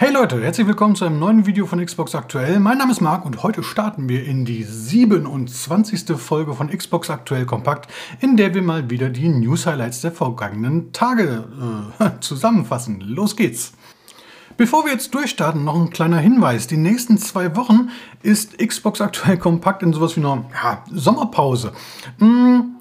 Hey Leute, herzlich willkommen zu einem neuen Video von Xbox Aktuell. Mein Name ist Marc und heute starten wir in die 27. Folge von Xbox Aktuell Kompakt, in der wir mal wieder die News Highlights der vergangenen Tage äh, zusammenfassen. Los geht's! Bevor wir jetzt durchstarten, noch ein kleiner Hinweis. Die nächsten zwei Wochen ist Xbox Aktuell Kompakt in sowas wie einer ja, Sommerpause. Hm,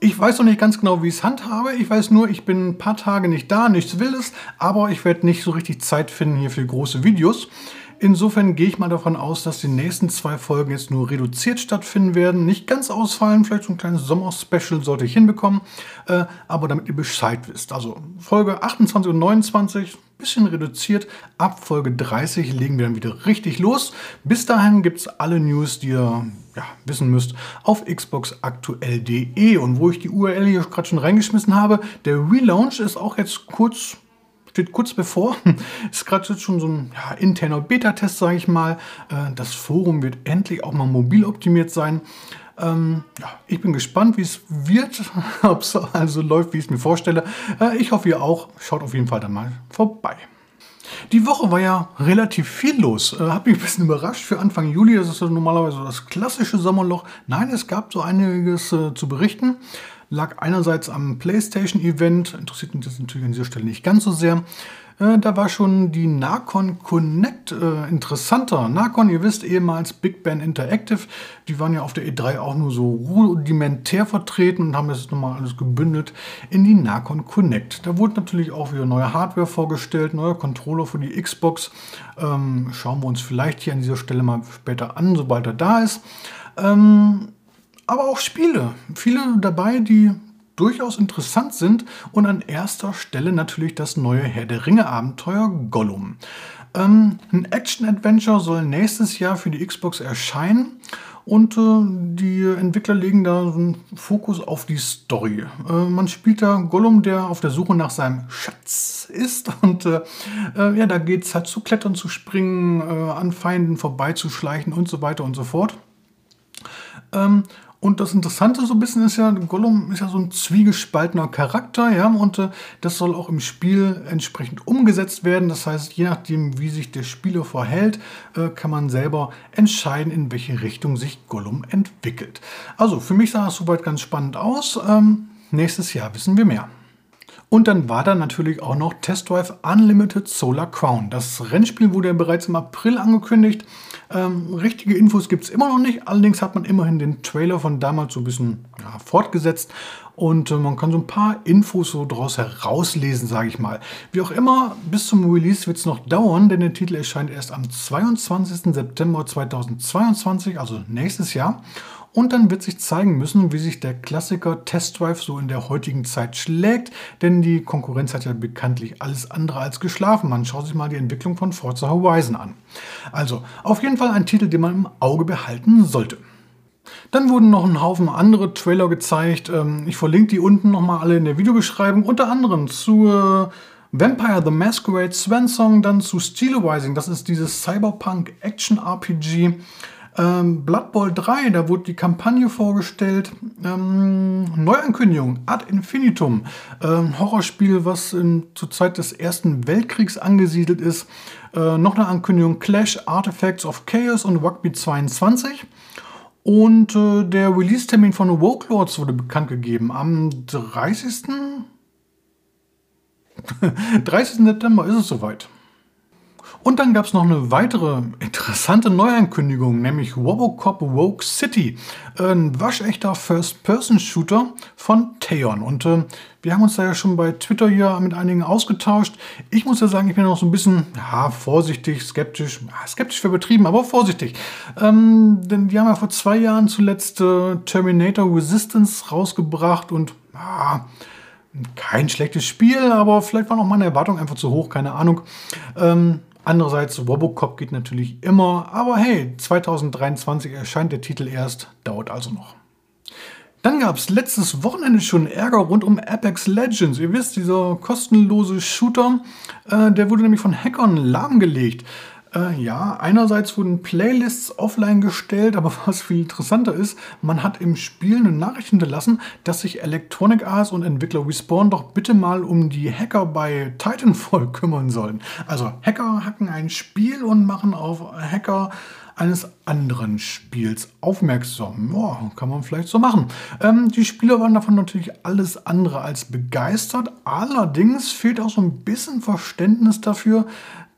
ich weiß noch nicht ganz genau, wie ich es handhabe. Ich weiß nur, ich bin ein paar Tage nicht da, nichts Wildes, aber ich werde nicht so richtig Zeit finden hier für große Videos. Insofern gehe ich mal davon aus, dass die nächsten zwei Folgen jetzt nur reduziert stattfinden werden. Nicht ganz ausfallen, vielleicht so ein kleines Sommer-Special sollte ich hinbekommen, äh, aber damit ihr Bescheid wisst. Also Folge 28 und 29, bisschen reduziert. Ab Folge 30 legen wir dann wieder richtig los. Bis dahin gibt es alle News, die ihr ja, wissen müsst, auf xboxaktuell.de. Und wo ich die URL hier gerade schon reingeschmissen habe, der Relaunch ist auch jetzt kurz steht kurz bevor. Ist gerade schon so ein ja, interner Beta-Test, sage ich mal. Äh, das Forum wird endlich auch mal mobil optimiert sein. Ähm, ja, ich bin gespannt, wie es wird, ob es also läuft, wie ich es mir vorstelle. Äh, ich hoffe, ihr auch. Schaut auf jeden Fall dann mal vorbei. Die Woche war ja relativ viel los. Äh, hat mich ein bisschen überrascht für Anfang Juli. Das ist ja normalerweise das klassische Sommerloch. Nein, es gab so einiges äh, zu berichten. Lag einerseits am PlayStation-Event, interessiert mich das natürlich an dieser Stelle nicht ganz so sehr. Äh, da war schon die Narcon Connect äh, interessanter. Narcon, ihr wisst, ehemals Big Band Interactive, die waren ja auf der E3 auch nur so rudimentär vertreten und haben das nochmal alles gebündelt in die Narcon Connect. Da wurde natürlich auch wieder neue Hardware vorgestellt, neue Controller für die Xbox. Ähm, schauen wir uns vielleicht hier an dieser Stelle mal später an, sobald er da ist. Ähm, aber auch Spiele. Viele dabei, die durchaus interessant sind und an erster Stelle natürlich das neue Herr der Ringe Abenteuer Gollum. Ähm, ein Action-Adventure soll nächstes Jahr für die Xbox erscheinen und äh, die Entwickler legen da einen Fokus auf die Story. Äh, man spielt da Gollum, der auf der Suche nach seinem Schatz ist und äh, äh ja, da geht es halt zu klettern, zu springen, äh, an Feinden vorbeizuschleichen und so weiter und so fort. Ähm, und das Interessante so ein bisschen ist ja, Gollum ist ja so ein zwiegespaltener Charakter, ja, und äh, das soll auch im Spiel entsprechend umgesetzt werden. Das heißt, je nachdem, wie sich der Spieler verhält, äh, kann man selber entscheiden, in welche Richtung sich Gollum entwickelt. Also, für mich sah es soweit ganz spannend aus. Ähm, nächstes Jahr wissen wir mehr. Und dann war da natürlich auch noch Test Drive Unlimited Solar Crown. Das Rennspiel wurde ja bereits im April angekündigt. Ähm, richtige Infos gibt es immer noch nicht. Allerdings hat man immerhin den Trailer von damals so ein bisschen ja, fortgesetzt. Und äh, man kann so ein paar Infos so daraus herauslesen, sage ich mal. Wie auch immer, bis zum Release wird es noch dauern, denn der Titel erscheint erst am 22. September 2022, also nächstes Jahr. Und dann wird sich zeigen müssen, wie sich der Klassiker Test Drive so in der heutigen Zeit schlägt, denn die Konkurrenz hat ja bekanntlich alles andere als geschlafen. Man schaut sich mal die Entwicklung von Forza Horizon an. Also, auf jeden Fall ein Titel, den man im Auge behalten sollte. Dann wurden noch ein Haufen andere Trailer gezeigt. Ähm, ich verlinke die unten nochmal alle in der Videobeschreibung. Unter anderem zu Vampire the Masquerade Swan Song, dann zu Steelizing. Das ist dieses Cyberpunk Action RPG. Ähm, Blood Bowl 3, da wurde die Kampagne vorgestellt. Ähm, Neuankündigung, Ad Infinitum. Ähm, Horrorspiel, was in, zur Zeit des Ersten Weltkriegs angesiedelt ist. Äh, noch eine Ankündigung, Clash, Artifacts of Chaos und Rugby 22. Und äh, der Release-Termin von Woke Lords wurde bekannt gegeben. Am 30. 30. September ist es soweit. Und dann gab es noch eine weitere interessante Neuankündigung, nämlich Robocop Woke City. Ein waschechter First-Person-Shooter von Theon. Und äh, wir haben uns da ja schon bei Twitter hier mit einigen ausgetauscht. Ich muss ja sagen, ich bin noch so ein bisschen ja, vorsichtig, skeptisch. Ja, skeptisch für betrieben, aber vorsichtig. Ähm, denn die haben ja vor zwei Jahren zuletzt äh, Terminator Resistance rausgebracht und ah, kein schlechtes Spiel, aber vielleicht waren auch meine Erwartungen einfach zu hoch, keine Ahnung. Ähm, Andererseits, Robocop geht natürlich immer, aber hey, 2023 erscheint der Titel erst, dauert also noch. Dann gab es letztes Wochenende schon Ärger rund um Apex Legends. Ihr wisst, dieser kostenlose Shooter, äh, der wurde nämlich von Hackern lahmgelegt. Äh, ja, einerseits wurden Playlists offline gestellt, aber was viel interessanter ist, man hat im Spiel eine Nachricht hinterlassen, dass sich Electronic Arts und Entwickler Respawn doch bitte mal um die Hacker bei Titanfall kümmern sollen. Also Hacker hacken ein Spiel und machen auf Hacker eines anderen Spiels aufmerksam. Ja, kann man vielleicht so machen. Ähm, die Spieler waren davon natürlich alles andere als begeistert. Allerdings fehlt auch so ein bisschen Verständnis dafür,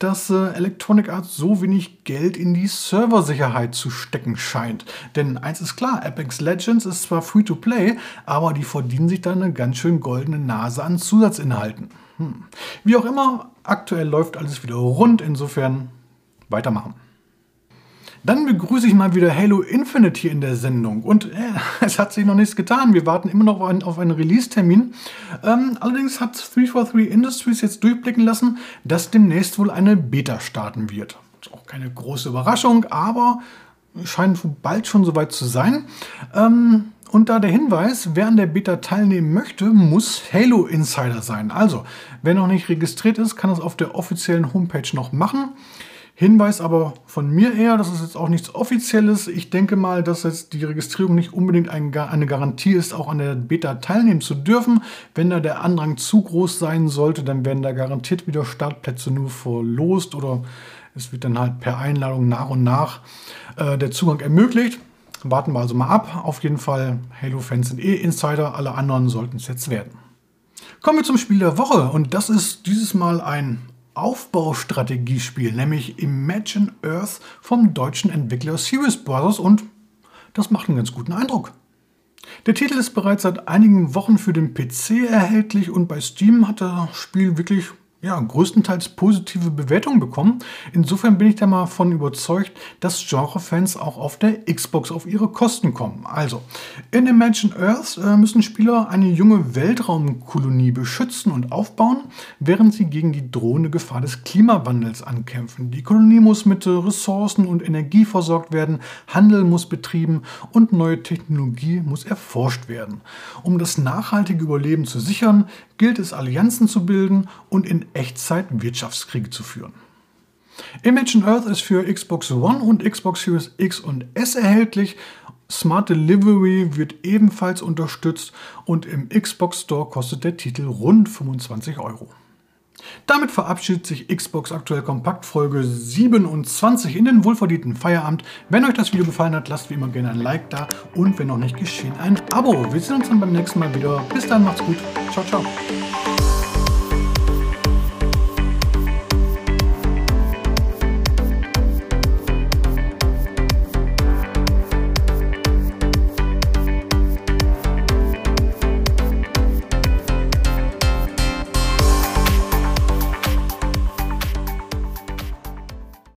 dass äh, Electronic Arts so wenig Geld in die Serversicherheit zu stecken scheint. Denn eins ist klar, Apex Legends ist zwar free to play, aber die verdienen sich da eine ganz schön goldene Nase an Zusatzinhalten. Hm. Wie auch immer, aktuell läuft alles wieder rund, insofern weitermachen. Dann begrüße ich mal wieder Halo Infinite hier in der Sendung. Und äh, es hat sich noch nichts getan. Wir warten immer noch auf einen, Release-Termin. Ähm, allerdings hat 343 Industries jetzt durchblicken lassen, dass demnächst wohl eine Beta starten wird. Ist auch keine große Überraschung, aber scheint bald schon soweit zu sein. Ähm, und da der Hinweis, wer an der Beta teilnehmen möchte, muss Halo Insider sein. Also, wer noch nicht registriert ist, kann das auf der offiziellen Homepage noch machen. Hinweis aber von mir eher, das ist jetzt auch nichts Offizielles. Ich denke mal, dass jetzt die Registrierung nicht unbedingt eine Garantie ist, auch an der Beta teilnehmen zu dürfen. Wenn da der Andrang zu groß sein sollte, dann werden da garantiert wieder Startplätze nur verlost oder es wird dann halt per Einladung nach und nach äh, der Zugang ermöglicht. Warten wir also mal ab. Auf jeden Fall, Halo-Fans sind eh Insider, alle anderen sollten es jetzt werden. Kommen wir zum Spiel der Woche und das ist dieses Mal ein Aufbaustrategiespiel, nämlich Imagine Earth vom deutschen Entwickler Serious Brothers und das macht einen ganz guten Eindruck. Der Titel ist bereits seit einigen Wochen für den PC erhältlich und bei Steam hat das Spiel wirklich ja, größtenteils positive Bewertungen bekommen. Insofern bin ich da mal von überzeugt, dass Genre-Fans auch auf der Xbox auf ihre Kosten kommen. Also, in Imagine Earth äh, müssen Spieler eine junge Weltraumkolonie beschützen und aufbauen, während sie gegen die drohende Gefahr des Klimawandels ankämpfen. Die Kolonie muss mit Ressourcen und Energie versorgt werden, Handel muss betrieben und neue Technologie muss erforscht werden. Um das nachhaltige Überleben zu sichern, gilt es, Allianzen zu bilden und in Echtzeit Wirtschaftskriege zu führen. Imagine Earth ist für Xbox One und Xbox Series X und S erhältlich. Smart Delivery wird ebenfalls unterstützt und im Xbox Store kostet der Titel rund 25 Euro. Damit verabschiedet sich Xbox Aktuell Kompakt Folge 27 in den wohlverdienten Feierabend. Wenn euch das Video gefallen hat, lasst wie immer gerne ein Like da und wenn noch nicht geschehen, ein Abo. Wir sehen uns dann beim nächsten Mal wieder. Bis dann, macht's gut. Ciao, ciao.